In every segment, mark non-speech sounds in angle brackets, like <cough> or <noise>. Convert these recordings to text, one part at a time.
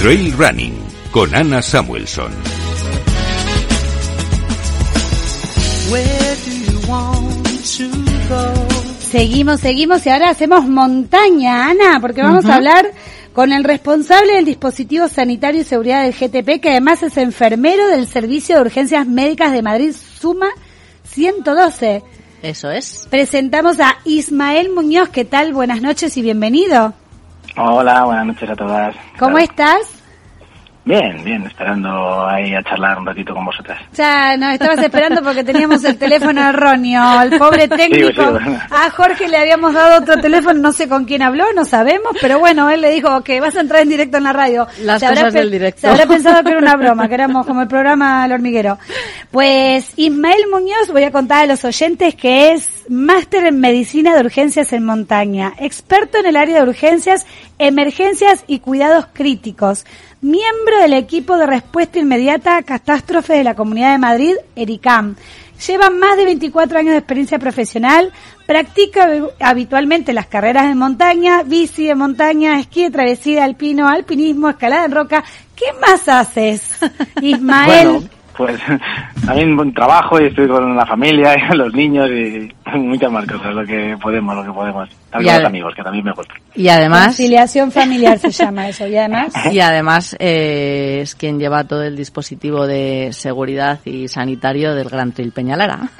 Trail Running con Ana Samuelson. Seguimos, seguimos y ahora hacemos montaña, Ana, porque vamos a hablar con el responsable del dispositivo sanitario y seguridad del GTP, que además es enfermero del Servicio de Urgencias Médicas de Madrid, Suma 112. Eso es. Presentamos a Ismael Muñoz. ¿Qué tal? Buenas noches y bienvenido. Hola, buenas noches a todas. ¿Cómo estás? Bien, bien, esperando ahí a charlar un ratito con vosotras. Ya, no, estabas esperando porque teníamos el teléfono erróneo, el pobre <laughs> técnico. A Jorge le habíamos dado otro teléfono, no sé con quién habló, no sabemos, pero bueno, él le dijo que vas a entrar en directo en la radio. Las cosas del directo. Se habrá <laughs> pensado que era una broma, que éramos como el programa El Hormiguero. Pues Ismael Muñoz, voy a contar a los oyentes que es máster en medicina de urgencias en montaña, experto en el área de urgencias, emergencias y cuidados críticos miembro del equipo de respuesta inmediata a catástrofes de la Comunidad de Madrid, ERICAM. Lleva más de 24 años de experiencia profesional, practica habitualmente las carreras de montaña, bici de montaña, esquí de travesía, alpino, alpinismo, escalada en roca. ¿Qué más haces, <laughs> Ismael? Pues <laughs> también buen trabajo y estoy con la familia <laughs> y los niños y <laughs> muchas más cosas, lo que podemos, lo que podemos. También los amigos, que también me gusta. Y además... Conciliación familiar se llama eso, y además... Y además eh, es quien lleva todo el dispositivo de seguridad y sanitario del Gran Trail Peñalara.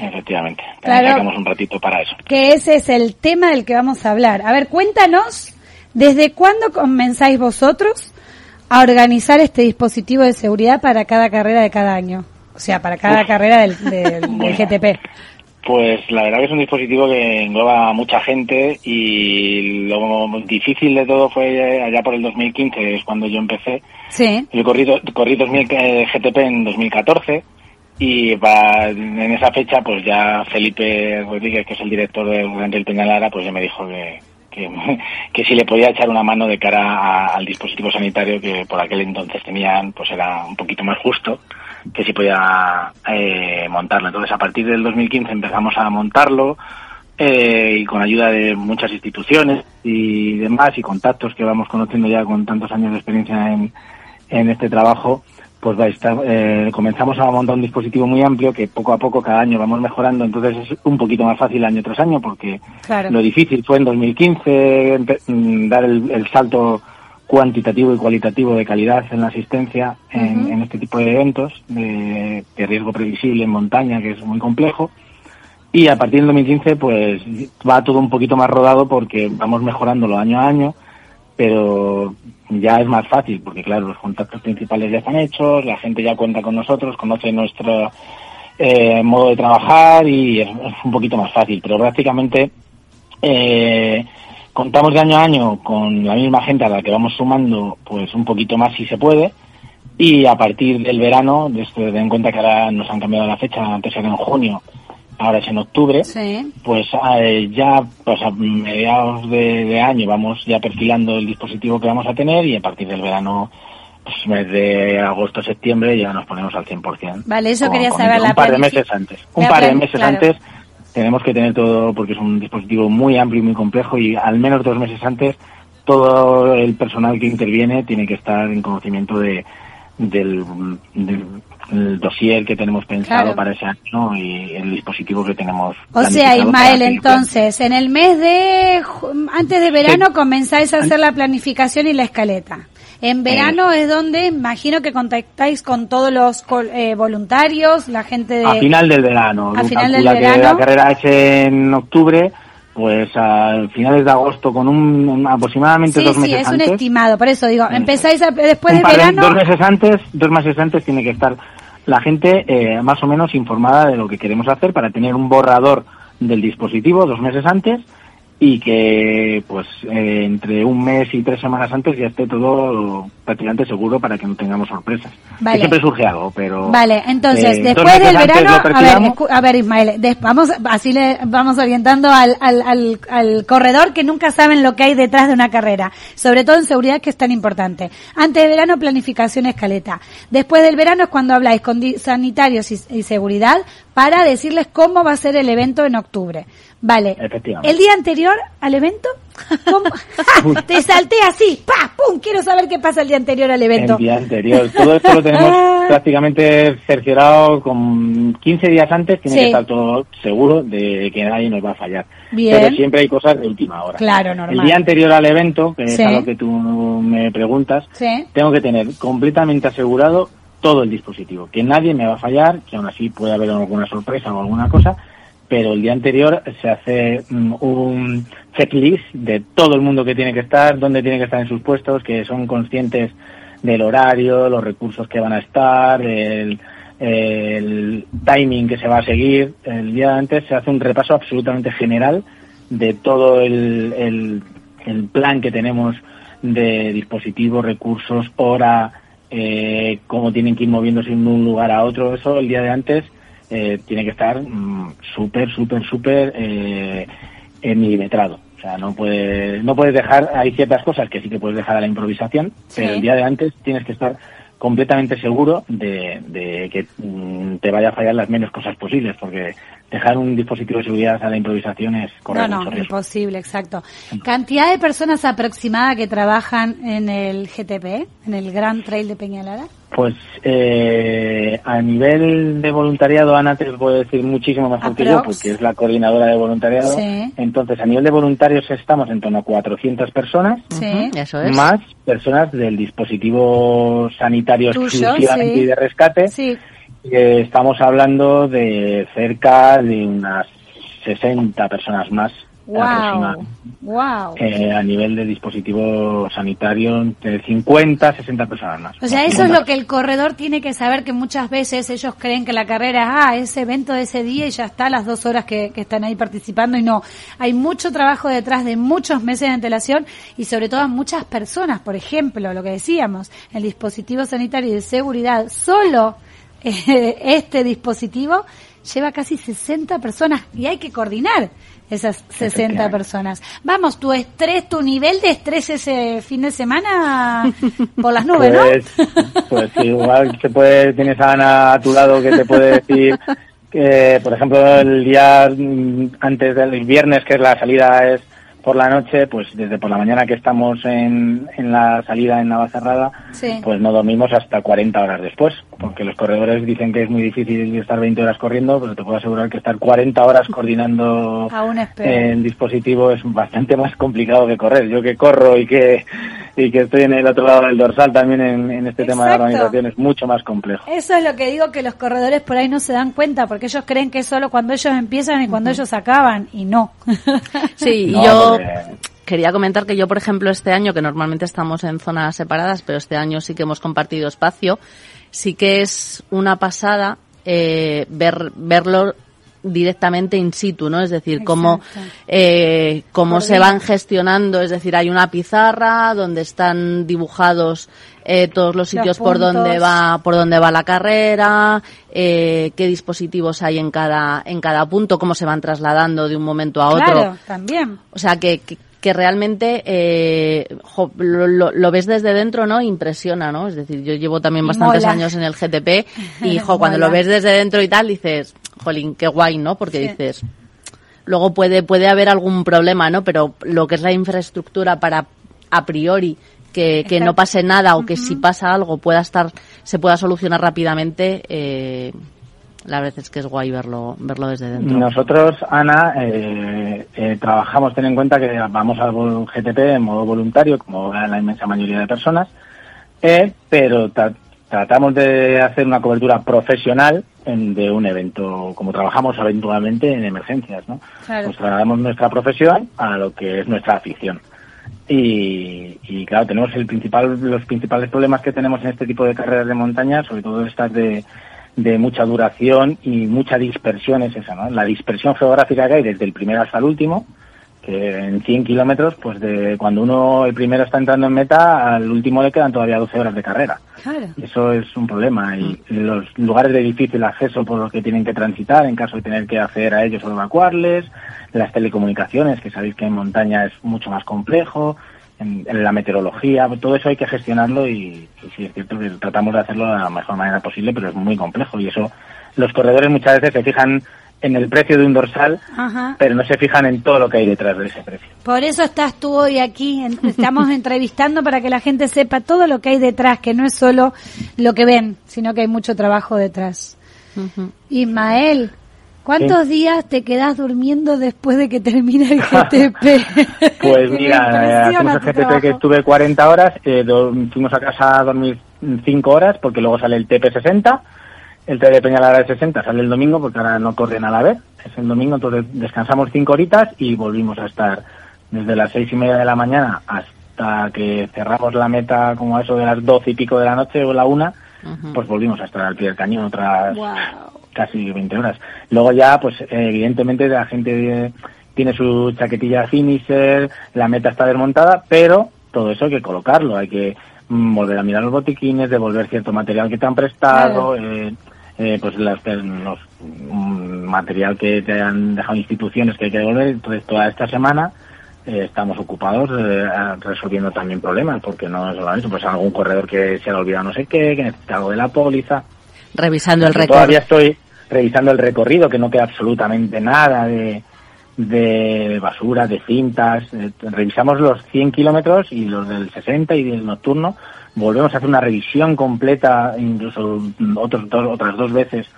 Efectivamente, claro, un ratito para eso. Que ese es el tema del que vamos a hablar. A ver, cuéntanos, ¿desde cuándo comenzáis vosotros a organizar este dispositivo de seguridad para cada carrera de cada año? O sea, para cada carrera del, GTP. <laughs> Pues la verdad que es un dispositivo que engloba a mucha gente y lo difícil de todo fue allá por el 2015, que es cuando yo empecé. Sí. Yo corrí, corrí 2000 eh, GTP en 2014 y en esa fecha pues ya Felipe Rodríguez, que es el director del del Peñalara, pues ya me dijo que, <laughs> que, si le podía echar una mano de cara al dispositivo sanitario que por aquel entonces tenían, pues era un poquito más justo, que si podía eh, montarlo. Entonces, a partir del 2015 empezamos a montarlo eh, y con ayuda de muchas instituciones y demás y contactos que vamos conociendo ya con tantos años de experiencia en, en este trabajo, pues va a estar, eh, comenzamos a montar un dispositivo muy amplio que poco a poco cada año vamos mejorando, entonces es un poquito más fácil año tras año porque lo difícil fue en 2015 mm, dar el, salto cuantitativo y cualitativo de calidad en la asistencia en, este tipo de eventos de, riesgo previsible en montaña, que es muy complejo. Y a partir del 2015 pues va todo un poquito más rodado porque vamos mejorándolo año a año pero ya es más fácil, porque claro, los contactos principales ya están hechos, la gente ya cuenta con nosotros, conoce nuestro eh, modo de trabajar y es, un poquito más fácil, pero prácticamente eh, contamos de año a año con la misma gente a la que vamos sumando, pues un poquito más si se puede, y a partir del verano, desde en cuenta que ahora nos han cambiado la fecha, antes era en junio, ahora es en octubre, pues eh, ya pues a mediados de, año vamos ya perfilando el dispositivo que vamos a tener y a partir del verano, pues mes de agosto, septiembre ya nos ponemos al 100%. Vale, eso quería saber. Un par de meses antes. Un par de meses antes tenemos que tener todo, porque es un dispositivo muy amplio y muy complejo y al menos dos meses antes todo el personal que interviene tiene que estar en conocimiento de, del, el dossier que tenemos pensado para ese año y el dispositivo que tenemos. O sea, Ismael, entonces, en el mes de antes de verano comenzáis a hacer la planificación y la escaleta. En verano es donde imagino que contactáis con todos los eh, voluntarios, la gente de... A final del verano. A final del verano. la carrera es en octubre, pues a finales de agosto con un, aproximadamente dos meses antes. Sí, es un estimado, por eso digo, empezáis después de verano. dos meses antes, dos meses antes tiene que estar la gente eh, más o menos informada de lo que queremos hacer para tener un borrador del dispositivo dos meses antes y que pues eh, entre un mes y tres semanas antes ya esté todo prácticamente seguro para que no tengamos sorpresas. Vale. siempre surge algo, pero... Vale, entonces, eh, después del verano, a ver, a ver Ismael, vamos, así le vamos orientando al, al, al, al, corredor que nunca saben lo que hay detrás de una carrera, sobre todo en seguridad que es tan importante. Antes del verano, planificación escaleta. Después del verano es cuando habláis con sanitarios y seguridad para decirles cómo va a ser el evento en octubre. Vale. Efectivamente. El día anterior al evento, <laughs> <laughs> te salté así, ¡pa! ¡pum! Quiero saber qué pasa el día anterior al evento. El día anterior. Todo esto lo tenemos <laughs> prácticamente cerciorado con 15 días antes. Tiene Sí. que estar todo seguro de que nadie nos va a fallar. Bien. Pero siempre hay cosas de última hora. Claro, normal. El día anterior al evento, que Sí. es a lo que tú me preguntas, Sí. tengo que tener completamente asegurado todo el dispositivo, que nadie me va a fallar, que aún así puede haber alguna sorpresa o alguna cosa, pero el día anterior se hace mm, un checklist de todo el mundo que tiene que estar, dónde tiene que estar en sus puestos, que son conscientes del horario, los recursos que van a estar, el, el timing que se va a seguir. El día antes se hace un repaso absolutamente general de todo el, el, el plan que tenemos de dispositivos, recursos, hora, eh, cómo tienen que ir moviéndose de un lugar a otro. Eso el día de antes eh, tiene que estar mm, súper, súper, súper eh, milimetrado. O sea, no puedes, no puedes dejar, hay ciertas cosas que sí que puedes dejar a la improvisación, Sí. pero el día de antes tienes que estar completamente seguro de, de que mm, te vaya a fallar las menos cosas posibles, porque dejar un dispositivo de seguridad a la improvisación es correr No, mucho no, riesgo. imposible, exacto. Cantidad de personas aproximada que trabajan en el GTP, en el Gran Trail de Peñalara. Pues eh, a nivel de voluntariado, Ana te puede decir muchísimo mejor que yo, porque es la coordinadora de voluntariado. Sí. Entonces, a nivel de voluntarios estamos en torno a 400 personas, Sí. Ujú, Eso es. más personas del dispositivo sanitario Tuyo, exclusivamente sí. y de rescate. Sí. Eh, estamos hablando de cerca de unas 60 personas más Wow. Eh, a nivel de dispositivo sanitario, entre 50 60 personas más. O sea, eso es lo que el corredor tiene que saber, que muchas veces ellos creen que la carrera es, ah, ese evento de ese día y ya está, las dos horas que, que están ahí participando y no. Hay mucho trabajo detrás de muchos meses de antelación y sobre todo a muchas personas. Por ejemplo, lo que decíamos, el dispositivo sanitario y de seguridad, solo <laughs> este dispositivo lleva casi 60 personas y hay que coordinar esas 60 Efectivamente. personas. Vamos, tu estrés, tu nivel de estrés ese fin de semana <laughs> por las nubes, ¿no? Pues, pues igual se puede, tienes a Ana a tu lado que te puede decir que, por ejemplo, el día mm, antes del viernes, que es la salida es por la noche, pues desde por la mañana que estamos en, en la salida en Navacerrada, Sí. pues no dormimos hasta 40 horas después, porque los corredores dicen que es muy difícil estar 20 horas corriendo, pero te puedo asegurar que estar 40 horas coordinando <laughs> en dispositivo es bastante más complicado que correr. Yo que corro y que y que estoy en el otro lado del dorsal también en, en este tema de la organización es mucho más complejo. Eso es lo que digo que los corredores por ahí no se dan cuenta, porque ellos creen que es solo cuando ellos empiezan y cuando ellos acaban, y no. <laughs> Sí, y No, yo porque- quería comentar que yo, por ejemplo, este año, que normalmente estamos en zonas separadas, pero este año sí que hemos compartido espacio, sí que es una pasada eh, ver verlo directamente in situ, ¿no? Es decir, cómo, eh, cómo se van gestionando, es decir, hay una pizarra donde están dibujados eh, todos los sitios por donde va por donde va la carrera, eh, qué dispositivos hay en cada en cada punto, cómo se van trasladando de un momento a otro. Claro, también. O sea, que, que, que realmente eh, jo, lo, lo- ves desde dentro, ¿no? Impresiona, ¿no? Es decir, yo llevo también bastantes mola. años en el GTP y, jo, cuando lo ves desde dentro y tal, dices, jolín, qué guay, ¿no? Porque Sí. dices, luego puede, puede haber algún problema, ¿no? Pero lo que es la infraestructura para, a priori, que, que no pase nada o que si pasa algo pueda estar, se pueda solucionar rápidamente, eh, la verdad es que es guay verlo, verlo desde dentro. Nosotros, Ana, eh, eh, trabajamos, ten en cuenta que vamos al GTP en modo voluntario, como la inmensa mayoría de personas, eh, pero tra- tratamos de hacer una cobertura profesional en- de un evento, como trabajamos habitualmente en emergencias, ¿no? Claro. Pues trasladamos nuestra profesión a lo que es nuestra afición. Y, y, claro, tenemos el principal, los principales problemas que tenemos en este tipo de carreras de montaña, sobre todo estas de, de mucha duración y mucha dispersión es esa, ¿no? La dispersión geográfica que hay desde el primero hasta el último, que en 100 kilómetros, pues de cuando uno el primero está entrando en meta, al último le quedan todavía 12 horas de carrera. Claro. Eso es un problema y los lugares de difícil acceso por los que tienen que transitar en caso de tener que acceder a ellos o evacuarles, las telecomunicaciones, que sabéis que en montaña es mucho más complejo, en, en la meteorología, todo eso hay que gestionarlo y, y sí es cierto que tratamos de hacerlo de la mejor manera posible, pero es muy complejo y eso los corredores muchas veces se fijan en el precio de un dorsal, Ajá. pero no se fijan en todo lo que hay detrás de ese precio. Por eso estás tú hoy aquí. Estamos <laughs> entrevistando para que la gente sepa todo lo que hay detrás, que no es solo lo que ven, sino que hay mucho trabajo detrás. Ismael, ¿cuántos días te quedas durmiendo después de que termina el GTP? <laughs> Pues mira, eh, hacemos el GTP que estuve 40 horas, eh, fuimos a casa a dormir 5 horas porque luego sale el TP60, el TP de Peñalara de 60 sale el domingo porque ahora no corren a la vez, es el domingo, entonces descansamos 5 horitas y volvimos a estar desde las seis y media de la mañana hasta que cerramos la meta como a eso de las 12 y pico de la noche o la pues volvimos a estar al pie del cañón otras Wow. casi 20 horas. Luego ya, pues eh, evidentemente la gente eh, tiene su chaquetilla finisher, la meta está desmontada, pero todo eso hay que colocarlo, hay que mm, volver a mirar los botiquines, devolver cierto material que te han prestado, eh, eh, pues las, los mm, material que te han dejado instituciones que hay que devolver. Entonces toda esta semana eh, estamos ocupados eh, resolviendo también problemas, porque no es solamente pues algún corredor que se le ha olvidado no sé qué, que necesita algo de la póliza. Revisando el récord. Todavía estoy revisando el recorrido, que no queda absolutamente nada de, de basura, de cintas. Eh, revisamos los 100 kilómetros y los del 60 y del nocturno. Volvemos a hacer una revisión completa, incluso otros dos, otras dos veces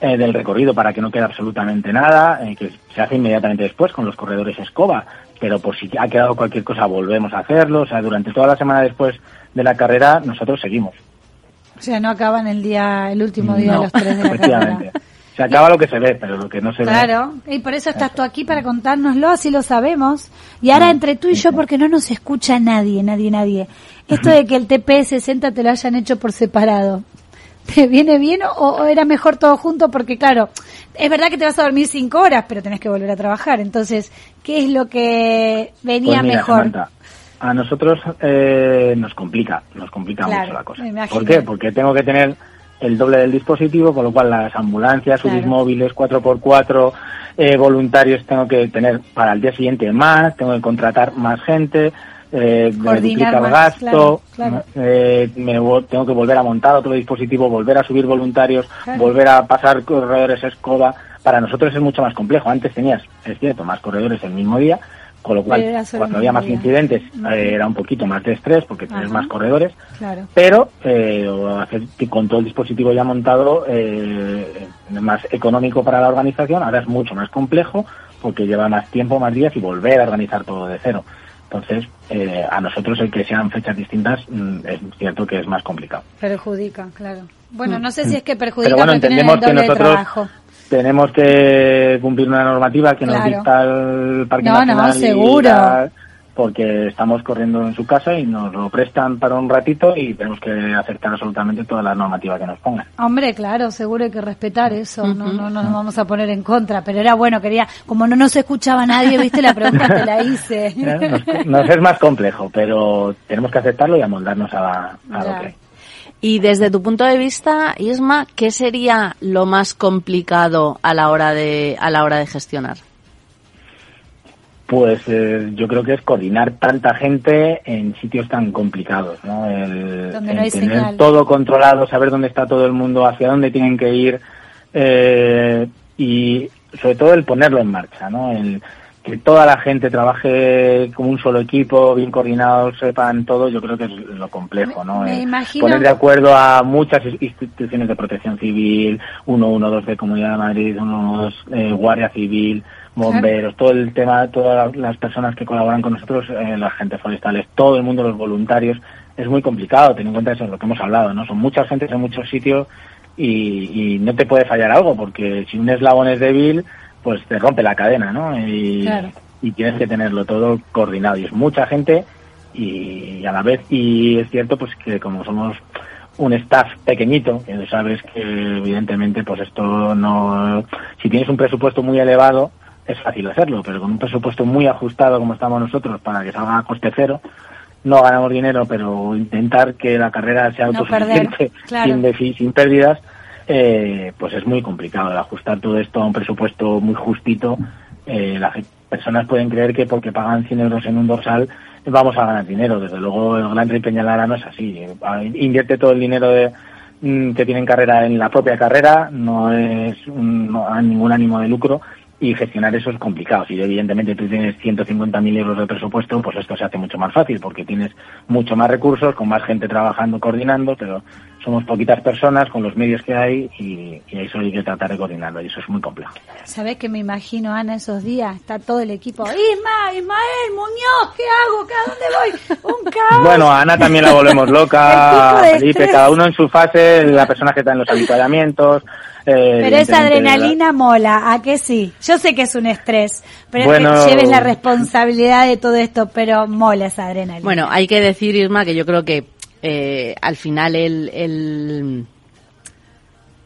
eh, del recorrido para que no quede absolutamente nada, eh, que se hace inmediatamente después con los corredores escoba. Pero por si ha quedado cualquier cosa, volvemos a hacerlo. O sea, durante toda la semana después de la carrera, nosotros seguimos. O sea, no acaban el día, el último día de los tres de la efectivamente. carrera. Se acaba lo que se ve, pero lo que no se ve. Claro, y por eso estás tú aquí para contárnoslo, así lo sabemos. Y ahora entre tú y yo, porque no nos escucha nadie, nadie, nadie. Esto de que el TP60 te lo hayan hecho por separado, ¿te viene bien o, o era mejor todo junto? Porque claro, es verdad que te vas a dormir cinco horas, pero tenés que volver a trabajar. Entonces, ¿qué es lo que venía Pues mira, mejor? Samantha, a nosotros eh, nos complica, nos complica Claro, mucho la cosa. ¿Por qué? Porque tengo que tener el doble del dispositivo, con lo cual las ambulancias, Claro. Móviles, 4x4, eh, voluntarios tengo que tener para el día siguiente más, tengo que contratar más gente, eh, me duplica el gasto, claro, claro. eh, me tengo que volver a montar otro dispositivo, volver a subir voluntarios, Claro. volver a pasar corredores escoba. Para nosotros es mucho más complejo. Antes tenías, es cierto, más corredores el mismo día, con lo cual cuando había más día. incidentes eh, era un poquito más de estrés porque tienes Ajá. más corredores, pero eh, hacer con todo el dispositivo ya montado eh, más económico para la organización, ahora es mucho más complejo porque lleva más tiempo, más días y volver a organizar todo de cero. Entonces, eh, a nosotros el que sean fechas distintas mm, es cierto que es más complicado. Perjudica, claro. Bueno, no sé si es que perjudica, Pero bueno, el entendemos que nosotros tenemos que cumplir una normativa que nos dicta el Parque No, no, Nacional y seguro. Porque estamos corriendo en su casa y nos lo prestan para un ratito y tenemos que aceptar absolutamente toda la normativa que nos pongan. Hombre, claro, seguro hay que respetar eso, no, Ujú. no, no nos vamos a poner en contra, pero era bueno, quería, como no nos escuchaba nadie, viste, la pregunta te la hice. <laughs> Nos, nos es más complejo, pero tenemos que aceptarlo y amoldarnos a, a lo que hay. Y desde tu punto de vista, Isma, ¿qué sería lo más complicado a la hora de a la hora de gestionar? Pues eh, yo creo que es coordinar tanta gente en sitios tan complicados, ¿no? El, Donde el no hay tener señal. todo controlado, saber dónde está todo el mundo, hacia dónde tienen que ir eh, y sobre todo el ponerlo en marcha, ¿no? El, que toda la gente trabaje como un solo equipo, bien coordinados, sepan todo, yo creo que es lo complejo, ¿no? Me imagino- Poner de acuerdo a muchas instituciones de protección civil, 112 de Comunidad de Madrid, 112 eh, Guardia Civil, bomberos, todo el tema, todas las personas que colaboran con nosotros, eh, la gente forestales, todo el mundo, los voluntarios, es muy complicado, teniendo en cuenta eso, lo que hemos hablado, ¿no? Son muchas gentes en muchos sitios y, y no te puede fallar algo, porque si un eslabón es débil, pues te rompe la cadena, ¿no? Y, Claro. y tienes que tenerlo todo coordinado. Y es mucha gente y, a la vez, y es cierto pues que como somos un staff pequeñito, que sabes que evidentemente pues esto no, si tienes un presupuesto muy elevado, es fácil hacerlo, pero con un presupuesto muy ajustado como estamos nosotros para que salga a coste cero, no ganamos dinero, pero intentar que la carrera sea No autosuficiente perder, <laughs> claro. sin, pérdidas, eh, pues es muy complicado. El ajustar todo esto a un presupuesto muy justito, eh, las personas pueden creer que porque pagan 100 euros en un dorsal vamos a ganar dinero. Desde luego el Gran Rey Peñalara no es así. Eh, Invierte todo el dinero de, mm, que tienen carrera en la propia carrera, no es un, no hay ningún ánimo de lucro y gestionar eso es complicado. Si evidentemente tú tienes 150.000 euros de presupuesto, pues esto se hace mucho más fácil porque tienes mucho más recursos, con más gente trabajando, coordinando, pero somos poquitas personas con los medios que hay y, y eso hay que tratar de coordinarlo y eso es muy complejo. ¿Sabés que me imagino, Ana, esos días? Está todo el equipo. Isma, Ismael, Muñoz, ¿qué hago? ¿A dónde voy? Un caos. Bueno, a Ana también la volvemos <laughs> loca, de Felipe, cada uno en su fase, la persona que está en los avituallamientos. eh, Pero esa adrenalina mola, ¿a qué sí? Yo sé que es un estrés, pero Bueno. es que lleves la responsabilidad de todo esto, pero mola esa adrenalina. Bueno, hay que decir, Irma, que yo creo que eh, al final el... el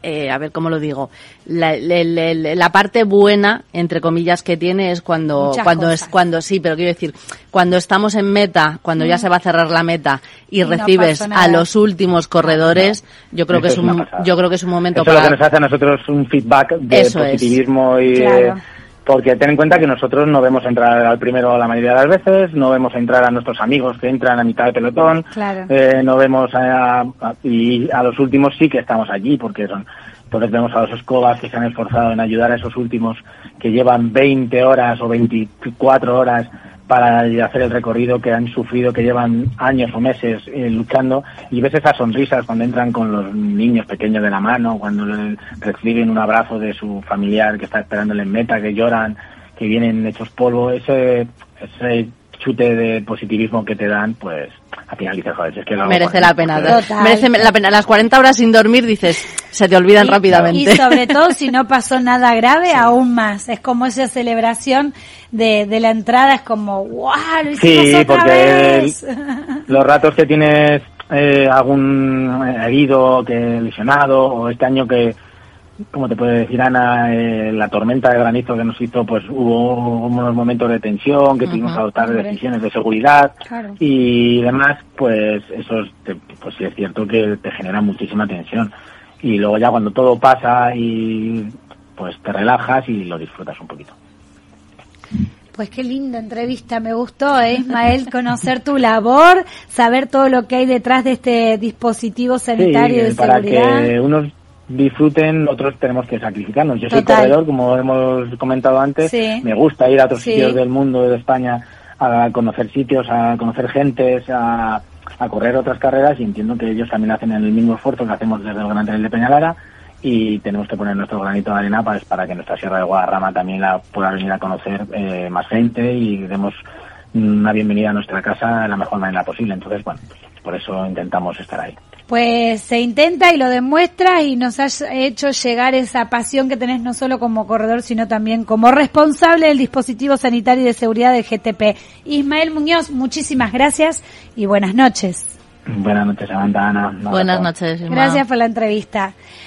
eh, a ver cómo lo digo, la, la- la- la- parte buena, entre comillas, que tiene es cuando, Muchas cuando cosas. es, cuando sí, pero quiero decir, cuando estamos en meta, cuando ya se va a cerrar la meta y, recibes a los últimos corredores, yo creo que es un, yo creo que es un momento Eso es lo que para, nos hace a nosotros un feedback de Eso es. positivismo y de- Claro. Porque ten en cuenta que nosotros no vemos entrar al primero la mayoría de las veces, no vemos entrar a nuestros amigos que entran a mitad de pelotón, Claro. eh, no vemos a, a- y a los últimos sí que estamos allí porque son entonces vemos a los escobas que se han esforzado en ayudar a esos últimos que llevan 20 horas o 24 horas para hacer el recorrido, que han sufrido, que llevan años o meses eh, luchando, y ves esas sonrisas cuando entran con los niños pequeños de la mano, cuando reciben un abrazo de su familiar que está esperándole en meta, que lloran, que vienen hechos polvo, ese, ese chute de positivismo que te dan, pues al final dices, joder, si es que lo merece la pena. Total. Merece la pena. Las 40 horas sin dormir, dices, se te olvidan Y- rápidamente. Y sobre todo si no pasó nada grave, <laughs> aún más. Es como esa celebración de, de la entrada, es como, ¡wow! Lo hicimos Sí, otra porque vez. <laughs> los ratos que tienes eh, algún herido, que lesionado, o este año que, como te puede decir Ana, eh, la tormenta de granizo que nos hizo, pues hubo unos momentos de tensión, que tuvimos que adoptar Hombre. decisiones de seguridad Claro. y demás, pues eso es, te- pues sí es cierto que te genera muchísima tensión. Y luego ya cuando todo pasa y pues te relajas y lo disfrutas un poquito. Pues qué linda entrevista, me gustó, ¿eh, Ismael, <laughs> conocer tu labor, saber todo lo que hay detrás de este dispositivo sanitario Sí, de para seguridad. que unos disfruten, otros tenemos que sacrificarnos. Yo soy Total. corredor, como hemos comentado antes, Sí. me gusta ir a otros Sí. sitios del mundo, de España, a conocer sitios, a conocer gentes, a, a correr otras carreras y entiendo que ellos también hacen el mismo esfuerzo que hacemos desde el Gran Trail de Peñalara y tenemos que poner nuestro granito de arena para, para que nuestra Sierra de Guadarrama también la pueda venir a conocer eh, más gente y demos una bienvenida a nuestra casa de la mejor manera posible. Entonces, bueno, pues por eso intentamos estar ahí. Pues se intenta y lo demuestra y nos has hecho llegar esa pasión que tenés no solo como corredor, sino también como responsable del dispositivo sanitario y de seguridad del GTP. Ismael Muñoz, muchísimas gracias y buenas noches. Buenas noches, Samantha, Ana. Buenas noches, Irma. Gracias por la entrevista.